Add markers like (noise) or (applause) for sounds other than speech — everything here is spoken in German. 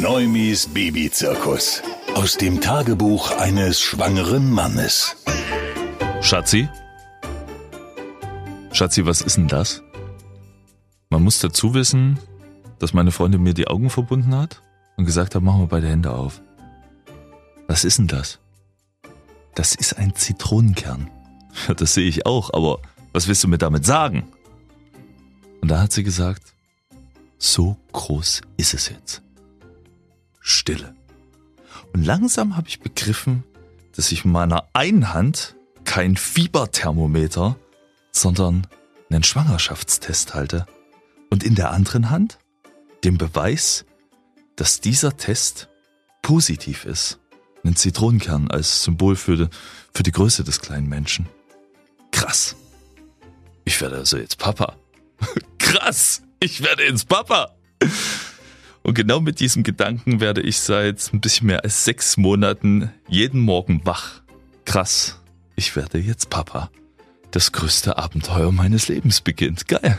Neumis Babyzirkus. Aus dem Tagebuch eines schwangeren Mannes. Schatzi? Schatzi, was ist denn das? Man muss dazu wissen, dass meine Freundin mir die Augen verbunden hat und gesagt hat, machen wir beide Hände auf. Was ist denn das? Das ist ein Zitronenkern. (laughs) Das sehe ich auch, aber was willst du mir damit sagen? Und da hat sie gesagt, so groß ist es jetzt. Stille. Und langsam habe ich begriffen, dass ich in meiner einen Hand kein Fieberthermometer, sondern einen Schwangerschaftstest halte. Und in der anderen Hand den Beweis, dass dieser Test positiv ist. Einen Zitronenkern als Symbol für die, für die Größe des kleinen Menschen. Krass. Ich werde also jetzt Papa. (laughs) Krass. Ich werde jetzt Papa. Und genau mit diesem Gedanken werde ich seit ein bisschen mehr als sechs Monaten jeden Morgen wach. Krass. Ich werde jetzt Papa. Das größte Abenteuer meines Lebens beginnt. Geil.